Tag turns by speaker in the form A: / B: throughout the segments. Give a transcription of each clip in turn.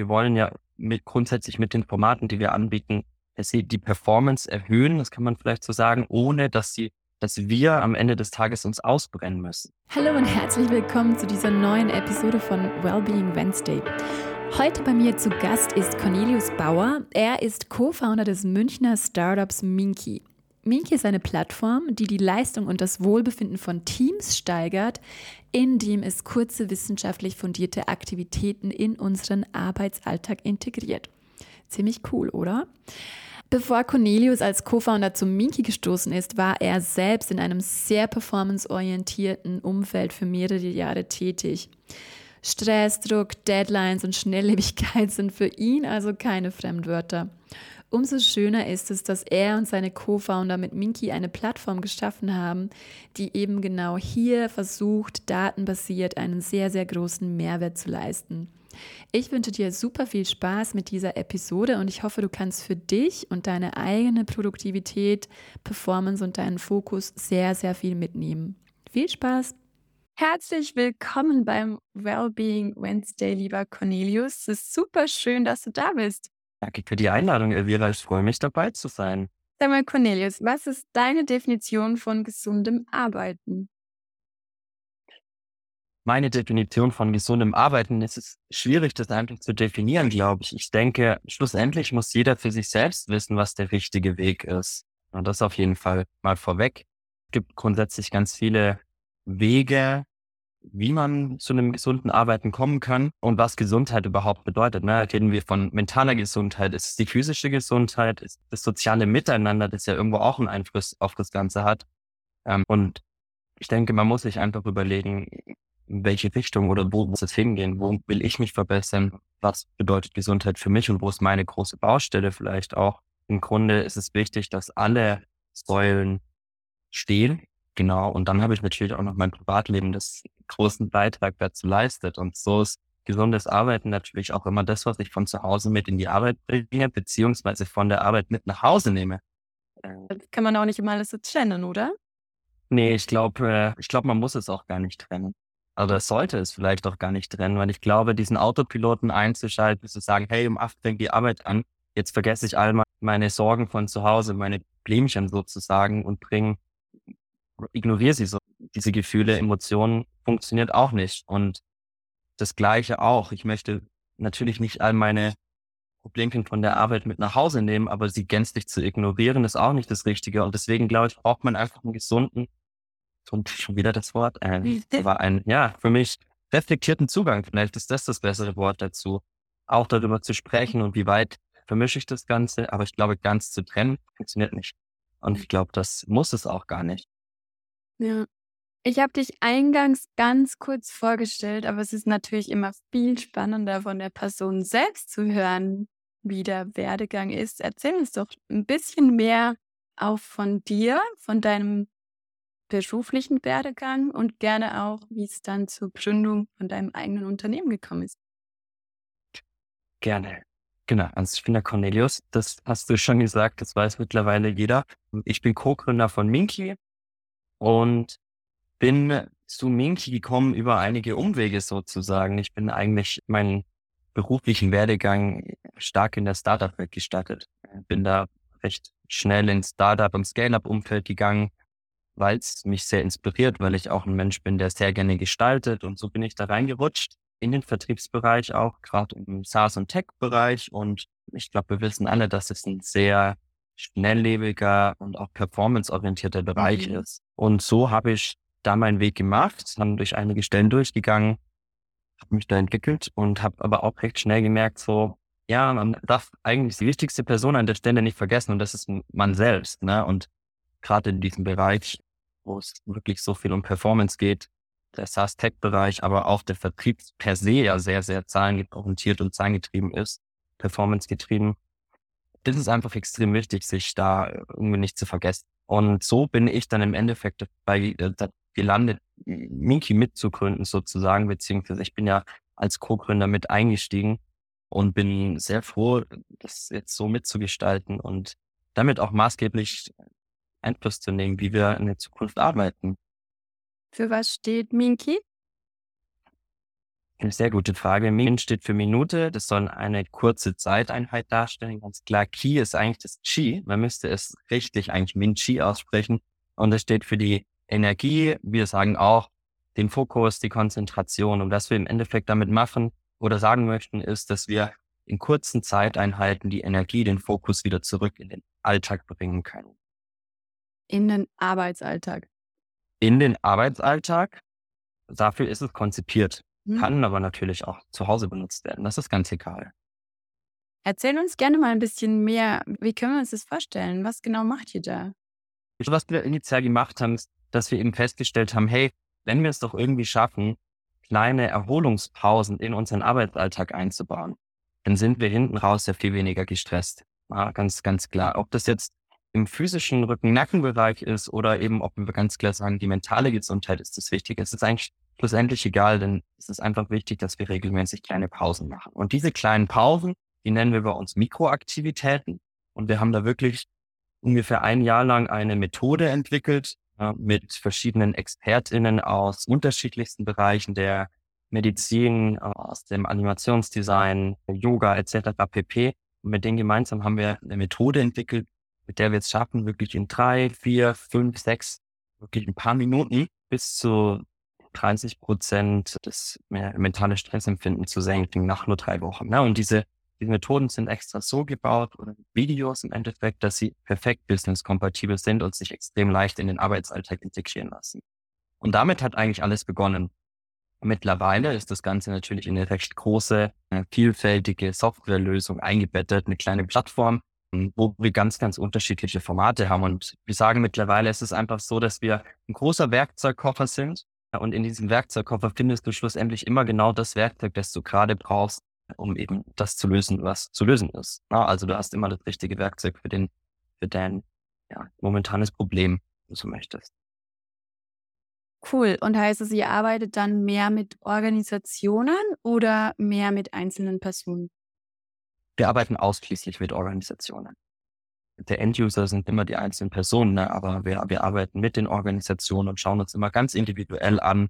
A: wir wollen ja mit, grundsätzlich mit den Formaten, die wir anbieten, die Performance erhöhen, das kann man vielleicht so sagen, ohne dass sie dass wir am Ende des Tages uns ausbrennen müssen.
B: Hallo und herzlich willkommen zu dieser neuen Episode von Wellbeing Wednesday. Heute bei mir zu Gast ist Cornelius Bauer. Er ist Co-Founder des Münchner Startups Minky. Minky ist eine Plattform, die die Leistung und das Wohlbefinden von Teams steigert, indem es kurze wissenschaftlich fundierte Aktivitäten in unseren Arbeitsalltag integriert. Ziemlich cool, oder? Bevor Cornelius als Co-Founder zu Minky gestoßen ist, war er selbst in einem sehr performanceorientierten Umfeld für mehrere Jahre tätig. Stress, Druck, Deadlines und Schnelllebigkeit sind für ihn also keine Fremdwörter. Umso schöner ist es, dass er und seine Co-Founder mit Minky eine Plattform geschaffen haben, die eben genau hier versucht, datenbasiert einen sehr, sehr großen Mehrwert zu leisten. Ich wünsche dir super viel Spaß mit dieser Episode und ich hoffe, du kannst für dich und deine eigene Produktivität, Performance und deinen Fokus sehr, sehr viel mitnehmen. Viel Spaß! Herzlich willkommen beim Wellbeing Wednesday, lieber Cornelius. Es ist super schön, dass du da bist.
A: Danke für die Einladung, Elvira. Ich freue mich, dabei zu sein.
B: Sag mal, Cornelius, was ist deine Definition von gesundem Arbeiten?
A: Meine Definition von gesundem Arbeiten es ist schwierig, das einfach zu definieren, glaube ich. Ich denke, schlussendlich muss jeder für sich selbst wissen, was der richtige Weg ist. Und das auf jeden Fall mal vorweg. Es gibt grundsätzlich ganz viele Wege, wie man zu einem gesunden Arbeiten kommen kann und was Gesundheit überhaupt bedeutet. Ne? Reden wir von mentaler Gesundheit, ist es die physische Gesundheit, ist das soziale Miteinander, das ja irgendwo auch einen Einfluss auf das Ganze hat. Ähm, und ich denke, man muss sich einfach überlegen, in welche Richtung oder wo muss es hingehen, wo will ich mich verbessern, was bedeutet Gesundheit für mich und wo ist meine große Baustelle vielleicht auch. Im Grunde ist es wichtig, dass alle Säulen stehen Genau. Und dann habe ich natürlich auch noch mein Privatleben, das großen Beitrag dazu leistet. Und so ist gesundes Arbeiten natürlich auch immer das, was ich von zu Hause mit in die Arbeit bringe, beziehungsweise von der Arbeit mit nach Hause nehme.
B: Das kann man auch nicht immer alles so trennen, oder?
A: Nee, ich glaube, äh, ich glaube, man muss es auch gar nicht trennen. Also sollte es vielleicht auch gar nicht trennen, weil ich glaube, diesen Autopiloten einzuschalten, zu sagen, hey, um acht fängt die Arbeit an, jetzt vergesse ich all meine Sorgen von zu Hause, meine Problemchen sozusagen und bringe ignoriere sie so. Diese Gefühle, Emotionen funktioniert auch nicht. Und das Gleiche auch. Ich möchte natürlich nicht all meine Problemchen von der Arbeit mit nach Hause nehmen, aber sie gänzlich zu ignorieren, ist auch nicht das Richtige. Und deswegen glaube ich, braucht man einfach einen gesunden, und schon wieder das Wort, äh, war ein, ja, für mich reflektierten Zugang. Vielleicht ist das das bessere Wort dazu, auch darüber zu sprechen und wie weit vermische ich das Ganze. Aber ich glaube, ganz zu trennen funktioniert nicht. Und ich glaube, das muss es auch gar nicht.
B: Ja. Ich habe dich eingangs ganz kurz vorgestellt, aber es ist natürlich immer viel spannender von der Person selbst zu hören, wie der Werdegang ist. Erzähl uns doch ein bisschen mehr auch von dir, von deinem beruflichen Werdegang und gerne auch, wie es dann zur Gründung von deinem eigenen Unternehmen gekommen ist.
A: Gerne. Genau, also ich bin der Cornelius, das hast du schon gesagt, das weiß mittlerweile jeder. Ich bin Co-Gründer von Minky, und bin zu Minky gekommen über einige Umwege sozusagen. Ich bin eigentlich meinen beruflichen Werdegang stark in der Startup-Welt gestartet. Bin da recht schnell ins Startup- und Scale-Up-Umfeld gegangen, weil es mich sehr inspiriert, weil ich auch ein Mensch bin, der sehr gerne gestaltet. Und so bin ich da reingerutscht in den Vertriebsbereich, auch gerade im SaaS- und Tech-Bereich. Und ich glaube, wir wissen alle, dass es ein sehr schnelllebiger und auch performanceorientierter Bereich mhm. ist. Und so habe ich da meinen Weg gemacht, dann durch einige Stellen durchgegangen, habe mich da entwickelt und habe aber auch recht schnell gemerkt, so, ja, man darf eigentlich die wichtigste Person an der Stelle nicht vergessen und das ist man selbst. Ne? Und gerade in diesem Bereich, wo es wirklich so viel um Performance geht, der SaaS-Tech-Bereich, aber auch der Vertrieb per se ja sehr, sehr zahlenorientiert und zahlengetrieben ist, performance-getrieben, das ist einfach extrem wichtig, sich da irgendwie nicht zu vergessen. Und so bin ich dann im Endeffekt bei äh, gelandet, Minky mitzugründen sozusagen, beziehungsweise ich bin ja als Co-Gründer mit eingestiegen und bin sehr froh, das jetzt so mitzugestalten und damit auch maßgeblich Einfluss zu nehmen, wie wir in der Zukunft arbeiten.
B: Für was steht Minky?
A: Eine sehr gute Frage. Min steht für Minute. Das soll eine kurze Zeiteinheit darstellen. Ganz klar, Ki ist eigentlich das Chi. Man müsste es richtig eigentlich Min Chi aussprechen. Und das steht für die Energie. Wir sagen auch den Fokus, die Konzentration. Und was wir im Endeffekt damit machen oder sagen möchten, ist, dass wir in kurzen Zeiteinheiten die Energie, den Fokus wieder zurück in den Alltag bringen können.
B: In den Arbeitsalltag.
A: In den Arbeitsalltag. Dafür ist es konzipiert. Hm. Kann aber natürlich auch zu Hause benutzt werden. Das ist ganz egal.
B: Erzähl uns gerne mal ein bisschen mehr. Wie können wir uns das vorstellen? Was genau macht ihr da?
A: Was wir initial gemacht haben, ist, dass wir eben festgestellt haben, hey, wenn wir es doch irgendwie schaffen, kleine Erholungspausen in unseren Arbeitsalltag einzubauen, dann sind wir hinten raus ja viel weniger gestresst. Ja, ganz, ganz klar. Ob das jetzt im physischen Rücken-Nackenbereich ist oder eben, ob wir ganz klar sagen, die mentale Gesundheit ist das Wichtige. Es ist eigentlich schlussendlich egal, denn es ist einfach wichtig, dass wir regelmäßig kleine Pausen machen. Und diese kleinen Pausen, die nennen wir bei uns Mikroaktivitäten. Und wir haben da wirklich ungefähr ein Jahr lang eine Methode entwickelt äh, mit verschiedenen ExpertInnen aus unterschiedlichsten Bereichen der Medizin, aus dem Animationsdesign, Yoga etc. pp. Und mit denen gemeinsam haben wir eine Methode entwickelt, mit der wir es schaffen, wirklich in drei, vier, fünf, sechs, wirklich ein paar Minuten bis zu 30 Prozent des mentale Stressempfinden zu senken nach nur drei Wochen. Ja, und diese, diese Methoden sind extra so gebaut oder Videos im Endeffekt, dass sie perfekt businesskompatibel sind und sich extrem leicht in den Arbeitsalltag integrieren lassen. Und damit hat eigentlich alles begonnen. Mittlerweile ist das Ganze natürlich in eine recht große, äh, vielfältige Softwarelösung eingebettet, eine kleine Plattform, wo wir ganz, ganz unterschiedliche Formate haben. Und wir sagen mittlerweile, es ist einfach so, dass wir ein großer Werkzeugkoffer sind. Und in diesem Werkzeugkoffer findest du schlussendlich immer genau das Werkzeug, das du gerade brauchst, um eben das zu lösen, was zu lösen ist. Also du hast immer das richtige Werkzeug für den, für dein ja, momentanes Problem, wenn du möchtest.
B: Cool. Und heißt es, ihr arbeitet dann mehr mit Organisationen oder mehr mit einzelnen Personen?
A: Wir arbeiten ausschließlich mit Organisationen. Der Enduser sind immer die einzelnen Personen, ne? aber wir, wir arbeiten mit den Organisationen und schauen uns immer ganz individuell an,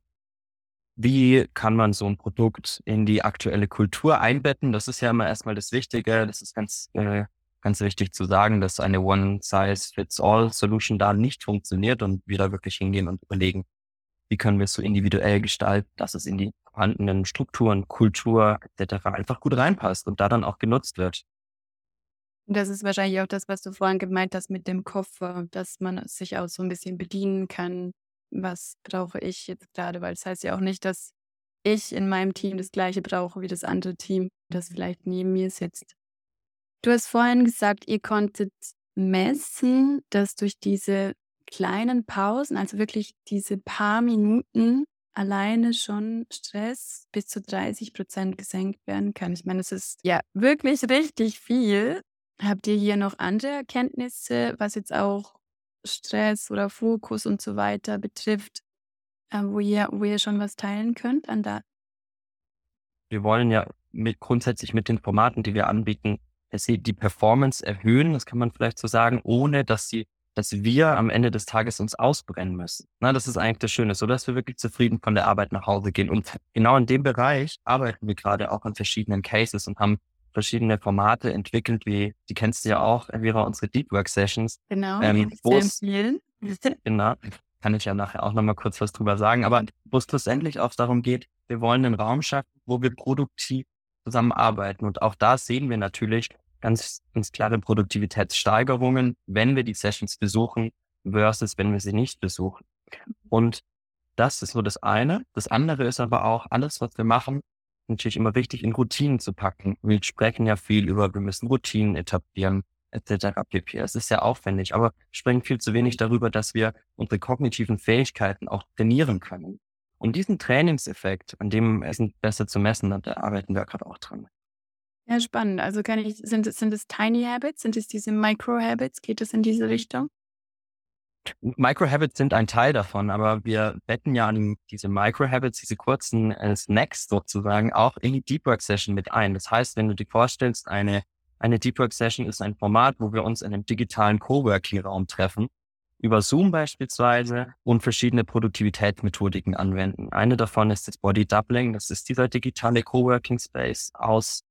A: wie kann man so ein Produkt in die aktuelle Kultur einbetten. Das ist ja immer erstmal das Wichtige. Das ist ganz, äh, ganz wichtig zu sagen, dass eine One-Size-Fits-All-Solution da nicht funktioniert und wir da wirklich hingehen und überlegen, wie können wir es so individuell gestalten, dass es in die vorhandenen Strukturen, Kultur etc. einfach gut reinpasst und da dann auch genutzt wird.
B: Das ist wahrscheinlich auch das, was du vorhin gemeint hast mit dem Koffer, dass man sich auch so ein bisschen bedienen kann. Was brauche ich jetzt gerade? Weil das heißt ja auch nicht, dass ich in meinem Team das gleiche brauche wie das andere Team, das vielleicht neben mir sitzt. Du hast vorhin gesagt, ihr konntet messen, dass durch diese kleinen Pausen, also wirklich diese paar Minuten, alleine schon Stress bis zu 30 Prozent gesenkt werden kann. Ich meine, es ist ja wirklich richtig viel. Habt ihr hier noch andere Erkenntnisse, was jetzt auch Stress oder Fokus und so weiter betrifft, äh, wo ihr, wo ihr schon was teilen könnt an Daten?
A: Wir wollen ja mit, grundsätzlich mit den Formaten, die wir anbieten, die Performance erhöhen, das kann man vielleicht so sagen, ohne dass sie dass wir am Ende des Tages uns ausbrennen müssen. Na, das ist eigentlich das Schöne, so dass wir wirklich zufrieden von der Arbeit nach Hause gehen. Und genau in dem Bereich arbeiten wir gerade auch an verschiedenen Cases und haben verschiedene Formate entwickelt, wie, die kennst du ja auch, Elvira, unsere Deep Work Sessions.
B: Genau, ähm, wo es,
A: genau, kann ich ja nachher auch nochmal kurz was drüber sagen, aber wo es schlussendlich auch darum geht, wir wollen einen Raum schaffen, wo wir produktiv zusammenarbeiten. Und auch da sehen wir natürlich, ganz, ganz klare Produktivitätssteigerungen, wenn wir die Sessions besuchen, versus wenn wir sie nicht besuchen. Und das ist so das eine. Das andere ist aber auch alles, was wir machen, natürlich immer wichtig, in Routinen zu packen. Wir sprechen ja viel über, wir müssen Routinen etablieren, etc. pp. Es ist sehr aufwendig, aber sprechen viel zu wenig darüber, dass wir unsere kognitiven Fähigkeiten auch trainieren können. Und diesen Trainingseffekt, an dem es besser zu messen, da arbeiten wir gerade auch dran.
B: Ja, spannend. Also ich, sind es, sind es Tiny Habits? Sind es diese Micro Habits? Geht es in diese Richtung?
A: Micro Habits sind ein Teil davon, aber wir betten ja an diese Micro Habits, diese kurzen äh, Snacks sozusagen, auch in die Deep Work Session mit ein. Das heißt, wenn du dir vorstellst, eine, eine Deep Work Session ist ein Format, wo wir uns in einem digitalen Coworking Raum treffen über Zoom beispielsweise und verschiedene Produktivitätsmethodiken anwenden. Eine davon ist das Body Doubling. Das ist dieser digitale Coworking Space aus,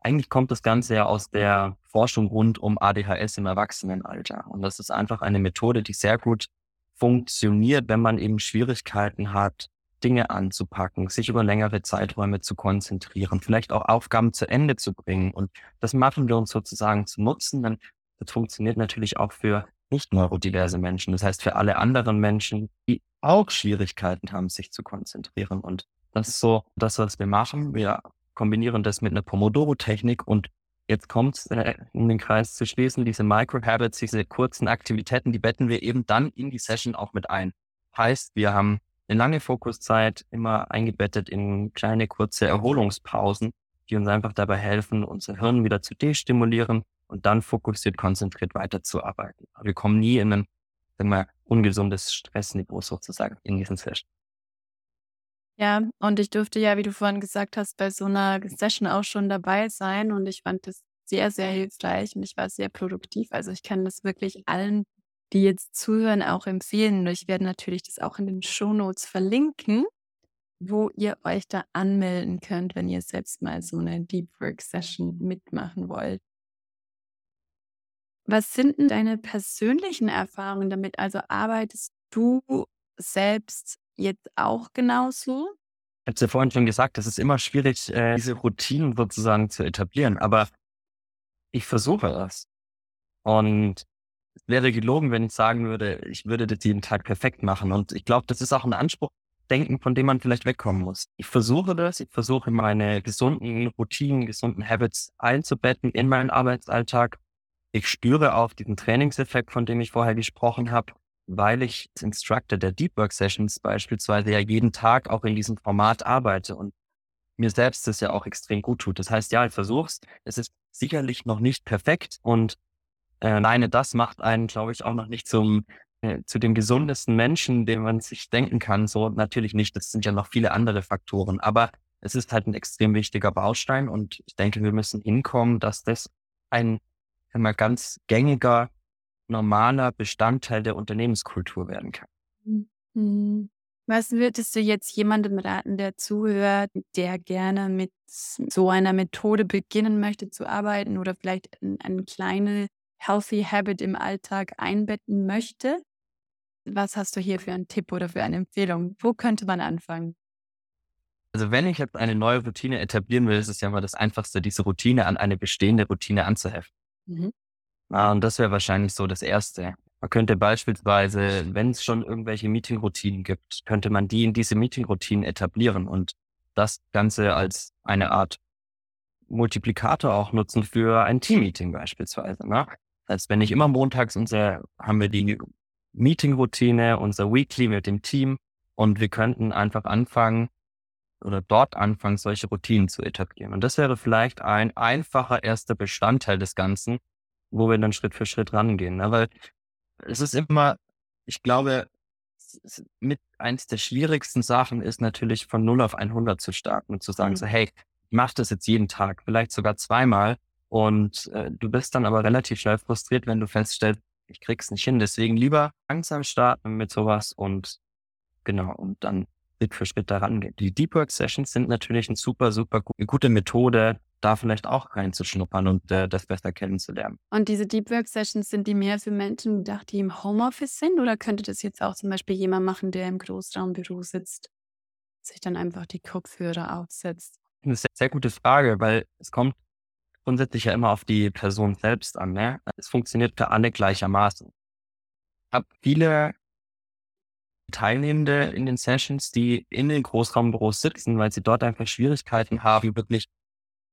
A: eigentlich kommt das Ganze ja aus der Forschung rund um ADHS im Erwachsenenalter. Und das ist einfach eine Methode, die sehr gut funktioniert, wenn man eben Schwierigkeiten hat, Dinge anzupacken, sich über längere Zeiträume zu konzentrieren, vielleicht auch Aufgaben zu Ende zu bringen. Und das machen wir uns sozusagen zu nutzen. Dann das funktioniert natürlich auch für nicht neurodiverse Menschen. Das heißt für alle anderen Menschen, die auch Schwierigkeiten haben, sich zu konzentrieren. Und das ist so das, was wir machen. Wir kombinieren das mit einer Pomodoro-Technik und jetzt kommt es, äh, um den Kreis zu schließen, diese Micro-Habits, diese kurzen Aktivitäten, die betten wir eben dann in die Session auch mit ein. Heißt, wir haben eine lange Fokuszeit immer eingebettet in kleine, kurze Erholungspausen, die uns einfach dabei helfen, unser Hirn wieder zu destimulieren und dann fokussiert, konzentriert weiterzuarbeiten. Aber wir kommen nie in ein, sagen wir, ungesundes Stressniveau sozusagen in diesen Session.
B: Ja, und ich durfte ja, wie du vorhin gesagt hast, bei so einer Session auch schon dabei sein und ich fand das sehr, sehr hilfreich und ich war sehr produktiv. Also ich kann das wirklich allen, die jetzt zuhören, auch empfehlen. Und ich werde natürlich das auch in den Shownotes verlinken, wo ihr euch da anmelden könnt, wenn ihr selbst mal so eine Deep Work Session mitmachen wollt. Was sind denn deine persönlichen Erfahrungen damit? Also arbeitest du selbst jetzt auch genauso?
A: Ich habe es ja vorhin schon gesagt, es ist immer schwierig, äh, diese Routinen sozusagen zu etablieren, aber ich versuche das. Und es wäre gelogen, wenn ich sagen würde, ich würde das jeden Tag perfekt machen. Und ich glaube, das ist auch ein Anspruch, denken, von dem man vielleicht wegkommen muss. Ich versuche das, ich versuche meine gesunden Routinen, gesunden Habits einzubetten in meinen Arbeitsalltag ich spüre auch diesen Trainingseffekt, von dem ich vorher gesprochen habe, weil ich als Instructor der Deep Work Sessions beispielsweise ja jeden Tag auch in diesem Format arbeite und mir selbst das ja auch extrem gut tut. Das heißt, ja, ich versuch's. Es ist sicherlich noch nicht perfekt und äh, alleine das macht einen, glaube ich, auch noch nicht zum äh, zu dem gesundesten Menschen, den man sich denken kann. So natürlich nicht. Das sind ja noch viele andere Faktoren. Aber es ist halt ein extrem wichtiger Baustein und ich denke, wir müssen hinkommen, dass das ein immer ganz gängiger, normaler Bestandteil der Unternehmenskultur werden kann.
B: Mhm. Was würdest du jetzt jemandem raten, der zuhört, der gerne mit so einer Methode beginnen möchte zu arbeiten oder vielleicht eine kleine Healthy Habit im Alltag einbetten möchte? Was hast du hier für einen Tipp oder für eine Empfehlung? Wo könnte man anfangen?
A: Also wenn ich jetzt eine neue Routine etablieren will, ist es ja mal das Einfachste, diese Routine an eine bestehende Routine anzuheften. Mhm. Ah, und das wäre wahrscheinlich so das Erste. Man könnte beispielsweise, wenn es schon irgendwelche Meeting-Routinen gibt, könnte man die in diese Meeting-Routinen etablieren und das Ganze als eine Art Multiplikator auch nutzen für ein Team-Meeting beispielsweise. Ne? Heißt, wenn ich immer montags unser, haben wir die Meeting-Routine, unser Weekly mit dem Team und wir könnten einfach anfangen oder dort anfangen, solche Routinen zu etablieren. Und das wäre vielleicht ein einfacher erster Bestandteil des Ganzen, wo wir dann Schritt für Schritt rangehen. Ne? Weil es ist immer, ich glaube, mit eins der schwierigsten Sachen ist natürlich von 0 auf 100 zu starten und zu sagen mhm. so, hey, ich mach das jetzt jeden Tag, vielleicht sogar zweimal und äh, du bist dann aber relativ schnell frustriert, wenn du feststellst, ich krieg's nicht hin. Deswegen lieber langsam starten mit sowas und genau, und dann Schritt für Schritt daran geht. Die Deep Work Sessions sind natürlich eine super, super gute Methode, da vielleicht auch reinzuschnuppern und äh, das besser kennenzulernen.
B: Und diese Deep Work Sessions, sind die mehr für Menschen gedacht, die im Homeoffice sind? Oder könnte das jetzt auch zum Beispiel jemand machen, der im Großraumbüro sitzt, sich dann einfach die Kopfhörer aufsetzt?
A: Eine sehr, sehr gute Frage, weil es kommt grundsätzlich ja immer auf die Person selbst an. Ne? Es funktioniert für alle gleichermaßen. Ich habe viele Teilnehmende in den Sessions, die in den Großraumbüros sitzen, weil sie dort einfach Schwierigkeiten haben, wirklich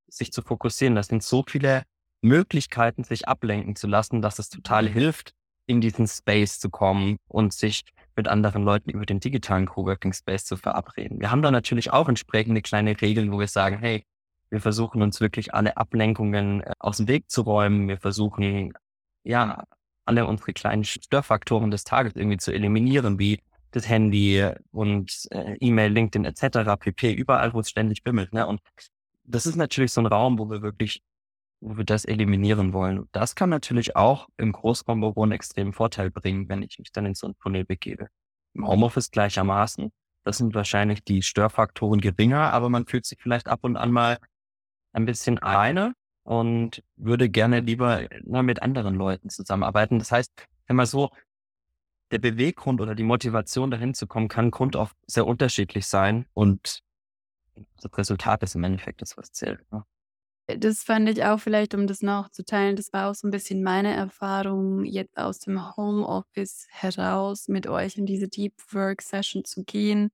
A: sich zu fokussieren. Das sind so viele Möglichkeiten, sich ablenken zu lassen, dass es total hilft, in diesen Space zu kommen und sich mit anderen Leuten über den digitalen Coworking Space zu verabreden. Wir haben da natürlich auch entsprechende kleine Regeln, wo wir sagen, hey, wir versuchen uns wirklich alle Ablenkungen äh, aus dem Weg zu räumen. Wir versuchen, ja, alle unsere kleinen Störfaktoren des Tages irgendwie zu eliminieren, wie das Handy und äh, E-Mail, LinkedIn etc. pp. Überall, wo es ständig bimmelt. Ne? Und das ist natürlich so ein Raum, wo wir wirklich wo wir das eliminieren wollen. Das kann natürlich auch im Großraumbüro einen extremen Vorteil bringen, wenn ich mich dann in so einen Tunnel begebe. Im Homeoffice gleichermaßen. Das sind wahrscheinlich die Störfaktoren geringer, aber man fühlt sich vielleicht ab und an mal ein bisschen alleine und würde gerne lieber na, mit anderen Leuten zusammenarbeiten. Das heißt, wenn man so der Beweggrund oder die Motivation dahin zu kommen, kann Grund auch sehr unterschiedlich sein und das Resultat ist im Endeffekt das, was zählt. Ne?
B: Das fand ich auch vielleicht, um das noch zu teilen, das war auch so ein bisschen meine Erfahrung, jetzt aus dem Homeoffice heraus mit euch in diese Deep Work Session zu gehen,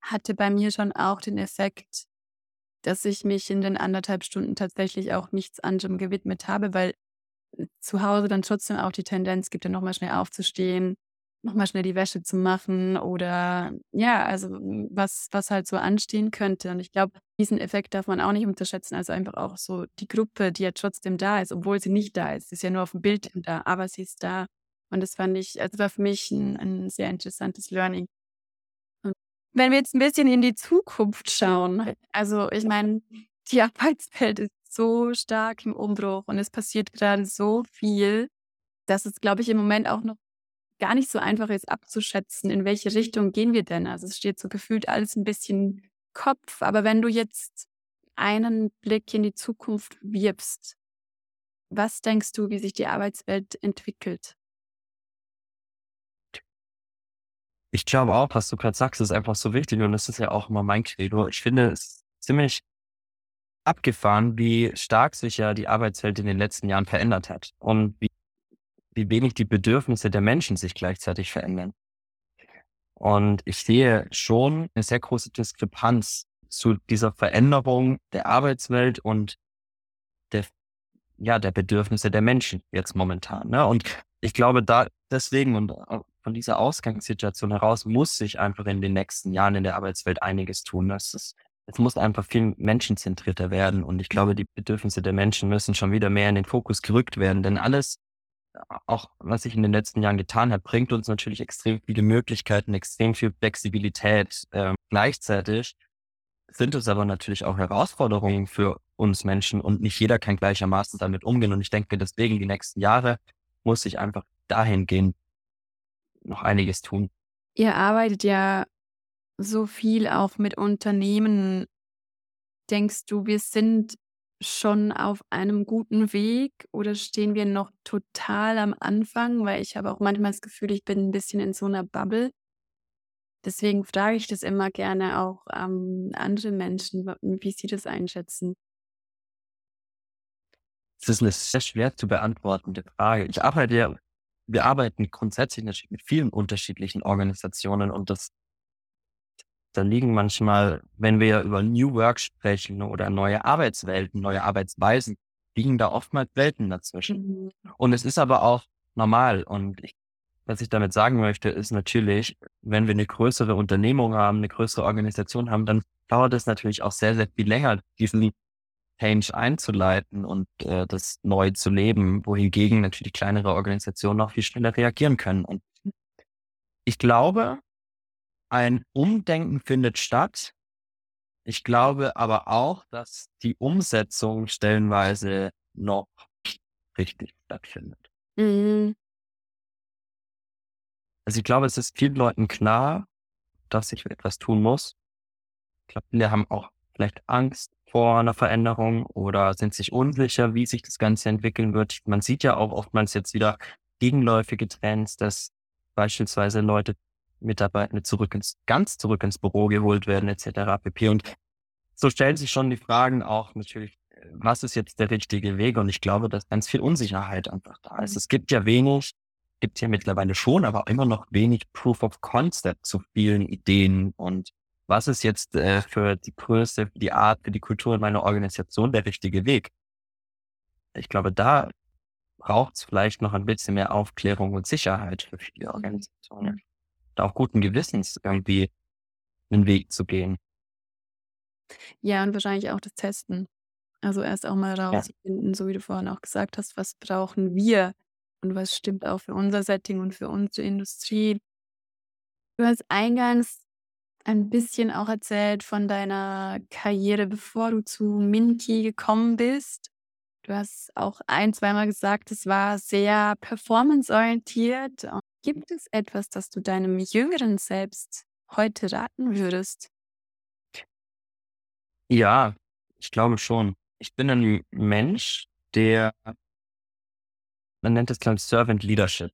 B: hatte bei mir schon auch den Effekt, dass ich mich in den anderthalb Stunden tatsächlich auch nichts anderem gewidmet habe, weil zu Hause dann trotzdem auch die Tendenz gibt, dann nochmal schnell aufzustehen, nochmal schnell die Wäsche zu machen oder ja, also was, was halt so anstehen könnte. Und ich glaube, diesen Effekt darf man auch nicht unterschätzen. Also einfach auch so die Gruppe, die ja trotzdem da ist, obwohl sie nicht da ist. Ist ja nur auf dem Bild da, aber sie ist da. Und das fand ich, also war für mich ein, ein sehr interessantes Learning. Und wenn wir jetzt ein bisschen in die Zukunft schauen, also ich meine, die Arbeitswelt ist so stark im Umbruch und es passiert gerade so viel, dass es, glaube ich, im Moment auch noch gar nicht so einfach ist abzuschätzen, in welche Richtung gehen wir denn. Also es steht so gefühlt alles ein bisschen Kopf, aber wenn du jetzt einen Blick in die Zukunft wirbst, was denkst du, wie sich die Arbeitswelt entwickelt?
A: Ich glaube auch, was du gerade sagst, ist einfach so wichtig und das ist ja auch immer mein Credo. Ich finde es ziemlich abgefahren, wie stark sich ja die Arbeitswelt in den letzten Jahren verändert hat und wie, wie wenig die Bedürfnisse der Menschen sich gleichzeitig verändern. Und ich sehe schon eine sehr große Diskrepanz zu dieser Veränderung der Arbeitswelt und der, ja, der Bedürfnisse der Menschen jetzt momentan. Ne? Und ich glaube, da deswegen und von dieser Ausgangssituation heraus muss sich einfach in den nächsten Jahren in der Arbeitswelt einiges tun. Das ist es muss einfach viel menschenzentrierter werden. Und ich glaube, die Bedürfnisse der Menschen müssen schon wieder mehr in den Fokus gerückt werden. Denn alles, auch was sich in den letzten Jahren getan hat, bringt uns natürlich extrem viele Möglichkeiten, extrem viel Flexibilität. Ähm, gleichzeitig sind es aber natürlich auch Herausforderungen für uns Menschen und nicht jeder kann gleichermaßen damit umgehen. Und ich denke, deswegen die nächsten Jahre muss sich einfach dahingehend noch einiges tun.
B: Ihr arbeitet ja so viel auch mit Unternehmen. Denkst du, wir sind schon auf einem guten Weg oder stehen wir noch total am Anfang? Weil ich habe auch manchmal das Gefühl, ich bin ein bisschen in so einer Bubble. Deswegen frage ich das immer gerne auch ähm, andere Menschen, wie sie das einschätzen.
A: Das ist eine sehr schwer zu beantwortende Frage. Ich arbeite ja, wir arbeiten grundsätzlich natürlich mit vielen unterschiedlichen Organisationen und das da liegen manchmal, wenn wir über New Work sprechen oder neue Arbeitswelten, neue Arbeitsweisen, liegen da oftmals Welten dazwischen. Mhm. Und es ist aber auch normal. Und ich, was ich damit sagen möchte, ist natürlich, wenn wir eine größere Unternehmung haben, eine größere Organisation haben, dann dauert es natürlich auch sehr, sehr viel länger, diesen Change einzuleiten und äh, das neu zu leben, wohingegen natürlich kleinere Organisationen auch viel schneller reagieren können. Und ich glaube, ein Umdenken findet statt. Ich glaube aber auch, dass die Umsetzung stellenweise noch richtig stattfindet. Mhm. Also ich glaube, es ist vielen Leuten klar, dass sich etwas tun muss. Ich glaube, viele haben auch vielleicht Angst vor einer Veränderung oder sind sich unsicher, wie sich das Ganze entwickeln wird. Man sieht ja auch oftmals jetzt wieder gegenläufige Trends, dass beispielsweise Leute Mitarbeitende zurück ins, ganz zurück ins Büro geholt werden, etc. pp. Und so stellen sich schon die Fragen auch natürlich, was ist jetzt der richtige Weg? Und ich glaube, dass ganz viel Unsicherheit einfach da ist. Mhm. Es gibt ja wenig, gibt ja mittlerweile schon, aber immer noch wenig Proof of Concept zu vielen Ideen. Und was ist jetzt äh, für die Größe, für die Art, für die Kultur in meiner Organisation der richtige Weg? Ich glaube, da braucht es vielleicht noch ein bisschen mehr Aufklärung und Sicherheit für viele Organisationen da auch guten Gewissens irgendwie einen Weg zu gehen.
B: Ja, und wahrscheinlich auch das Testen. Also erst auch mal Ja. rausfinden, so wie du vorhin auch gesagt hast, was brauchen wir und was stimmt auch für unser Setting und für unsere Industrie. Du hast eingangs ein bisschen auch erzählt von deiner Karriere, bevor du zu Minky gekommen bist. Du hast auch ein, zweimal gesagt, es war sehr performanceorientiert. Gibt es etwas, das du deinem jüngeren Selbst heute raten würdest?
A: Ja, ich glaube schon. Ich bin ein Mensch, der man nennt es, glaube ich, Servant Leadership.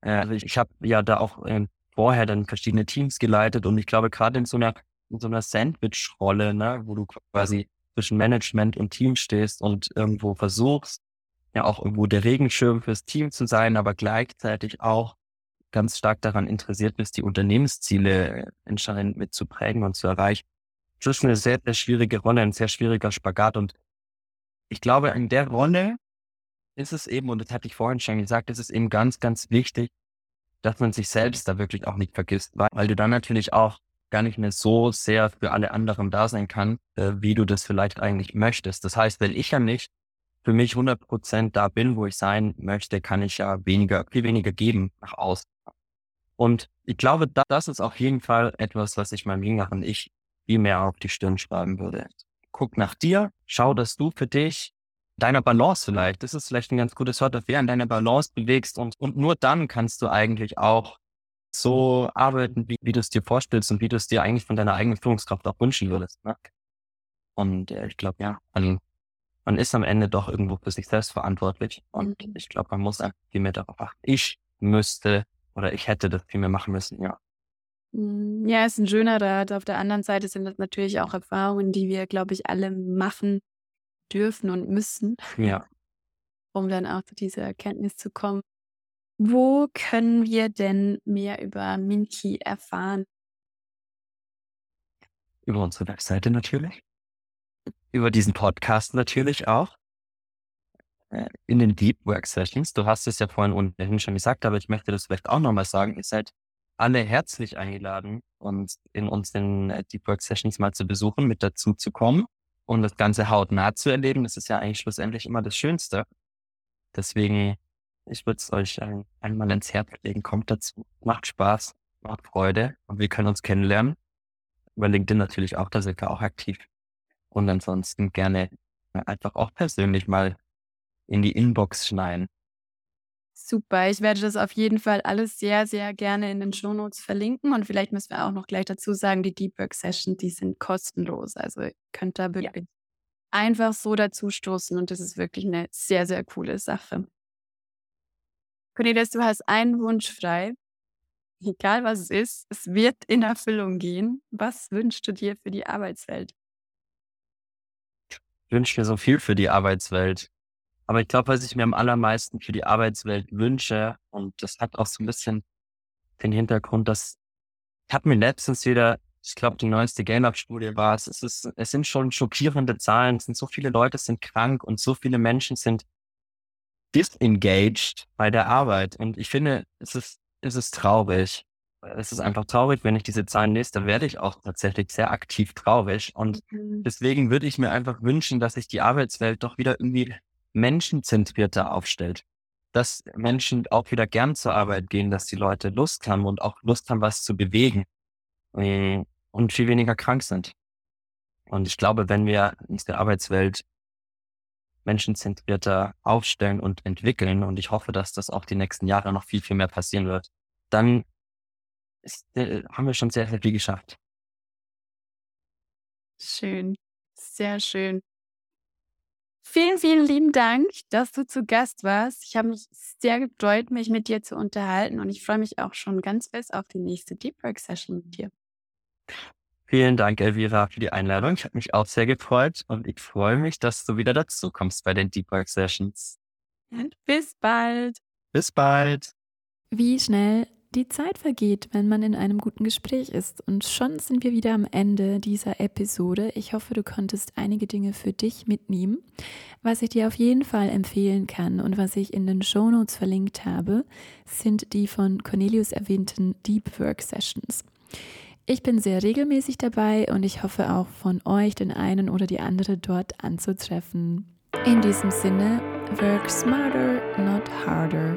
A: Äh, also ich, ich habe ja da auch äh, vorher dann verschiedene Teams geleitet und ich glaube, gerade in so einer, in so einer Sandwich-Rolle, ne, wo du quasi zwischen Management und Team stehst und irgendwo versuchst, ja auch irgendwo der Regenschirm fürs Team zu sein, aber gleichzeitig auch ganz stark daran interessiert bist, die Unternehmensziele entscheidend mitzuprägen und zu erreichen. Das ist eine sehr, sehr schwierige Rolle, ein sehr schwieriger Spagat. Und ich glaube, in der Rolle ist es eben, und das hatte ich vorhin schon gesagt, ist es eben ganz, ganz wichtig, dass man sich selbst da wirklich auch nicht vergisst, weil, weil du dann natürlich auch gar nicht mehr so sehr für alle anderen da sein kann, äh, wie du das vielleicht eigentlich möchtest. Das heißt, wenn ich ja nicht für mich 100 Prozent da bin, wo ich sein möchte, kann ich ja weniger, viel weniger geben nach außen. Und ich glaube, das ist auf jeden Fall etwas, was ich meinem jüngeren Ich viel mehr auf die Stirn schreiben würde. Guck nach dir, schau, dass du für dich deiner Balance vielleicht, das ist vielleicht ein ganz gutes Wort dafür, an deiner Balance bewegst und, und nur dann kannst du eigentlich auch so arbeiten, wie, wie du es dir vorstellst und wie du es dir eigentlich von deiner eigenen Führungskraft auch wünschen würdest. Ne? Und äh, ich glaube, ja, man, man ist am Ende doch irgendwo für sich selbst verantwortlich und mhm. ich glaube, man muss einfach viel mehr darauf achten. Ich müsste oder ich hätte das viel mehr machen müssen, ja.
B: Hm, ja, ist ein schöner Rat. Auf der anderen Seite sind das natürlich auch Erfahrungen, die wir, glaube ich, alle machen dürfen und müssen.
A: Ja.
B: Um dann auch zu dieser Erkenntnis zu kommen. Wo können wir denn mehr über Minky erfahren?
A: Über unsere Webseite natürlich. Über diesen Podcast natürlich auch. Äh, in den Deep Work Sessions. Du hast es ja vorhin ohnehin schon gesagt, aber ich möchte das vielleicht auch nochmal sagen. Ihr seid alle herzlich eingeladen, uns in unseren äh, Deep Work Sessions mal zu besuchen, mit dazu zu kommen und das Ganze hautnah zu erleben. Das ist ja eigentlich schlussendlich immer das Schönste. Deswegen, ich würde es euch ein, einmal ins Herz legen. Kommt dazu. Macht Spaß, macht Freude und wir können uns kennenlernen. Über LinkedIn natürlich auch, da sind wir auch aktiv. Und ansonsten gerne einfach auch persönlich mal in die Inbox schneiden.
B: Super, ich werde das auf jeden Fall alles sehr, sehr gerne in den Shownotes verlinken und vielleicht müssen wir auch noch gleich dazu sagen, die Deep Work Session, die sind kostenlos. Also ihr könnt da wirklich ja. einfach so dazu stoßen und das ist wirklich eine sehr, sehr coole Sache. Cornelius, du hast einen Wunsch frei. Egal was es ist, es wird in Erfüllung gehen. Was wünschst du dir für die Arbeitswelt?
A: Ich wünsche mir so viel für die Arbeitswelt. Aber ich glaube, was ich mir am allermeisten für die Arbeitswelt wünsche, und das hat auch so ein bisschen den Hintergrund, dass ich habe mir letztens wieder, ich glaube, die neueste Gallup-Studie war es, es ist, es sind schon schockierende Zahlen, es sind so viele Leute sind krank und so viele Menschen sind disengaged bei der Arbeit. Und ich finde, es ist, es ist traurig. Es ist einfach traurig, wenn ich diese Zahlen lese, dann werde ich auch tatsächlich sehr aktiv traurig. Und mhm. deswegen würde ich mir einfach wünschen, dass sich die Arbeitswelt doch wieder irgendwie menschenzentrierter aufstellt. Dass Menschen auch wieder gern zur Arbeit gehen, dass die Leute Lust haben und auch Lust haben, was zu bewegen äh, und viel weniger krank sind. Und ich glaube, wenn wir unsere Arbeitswelt menschenzentrierter aufstellen und entwickeln, und ich hoffe, dass das auch die nächsten Jahre noch viel, viel mehr passieren wird, dann ist, äh, haben wir schon sehr, sehr viel geschafft.
B: Schön, sehr schön. Vielen, vielen lieben Dank, dass du zu Gast warst. Ich habe mich sehr gefreut, mich mit dir zu unterhalten und ich freue mich auch schon ganz fest auf die nächste Deep Work Session mit dir.
A: Vielen Dank, Elvira, für die Einladung. Ich habe mich auch sehr gefreut und ich freue mich, dass du wieder dazu kommst bei den Deep Work Sessions.
B: Und bis bald.
A: Bis bald.
B: Wie schnell die Zeit vergeht, wenn man in einem guten Gespräch ist. Und schon sind wir wieder am Ende dieser Episode. Ich hoffe, du konntest einige Dinge für dich mitnehmen. Was ich dir auf jeden Fall empfehlen kann und was ich in den Show Notes verlinkt habe, sind die von Cornelius erwähnten Deep Work Sessions. Ich bin sehr regelmäßig dabei und ich hoffe auch von euch den einen oder die andere dort anzutreffen. In diesem Sinne, work smarter, not harder.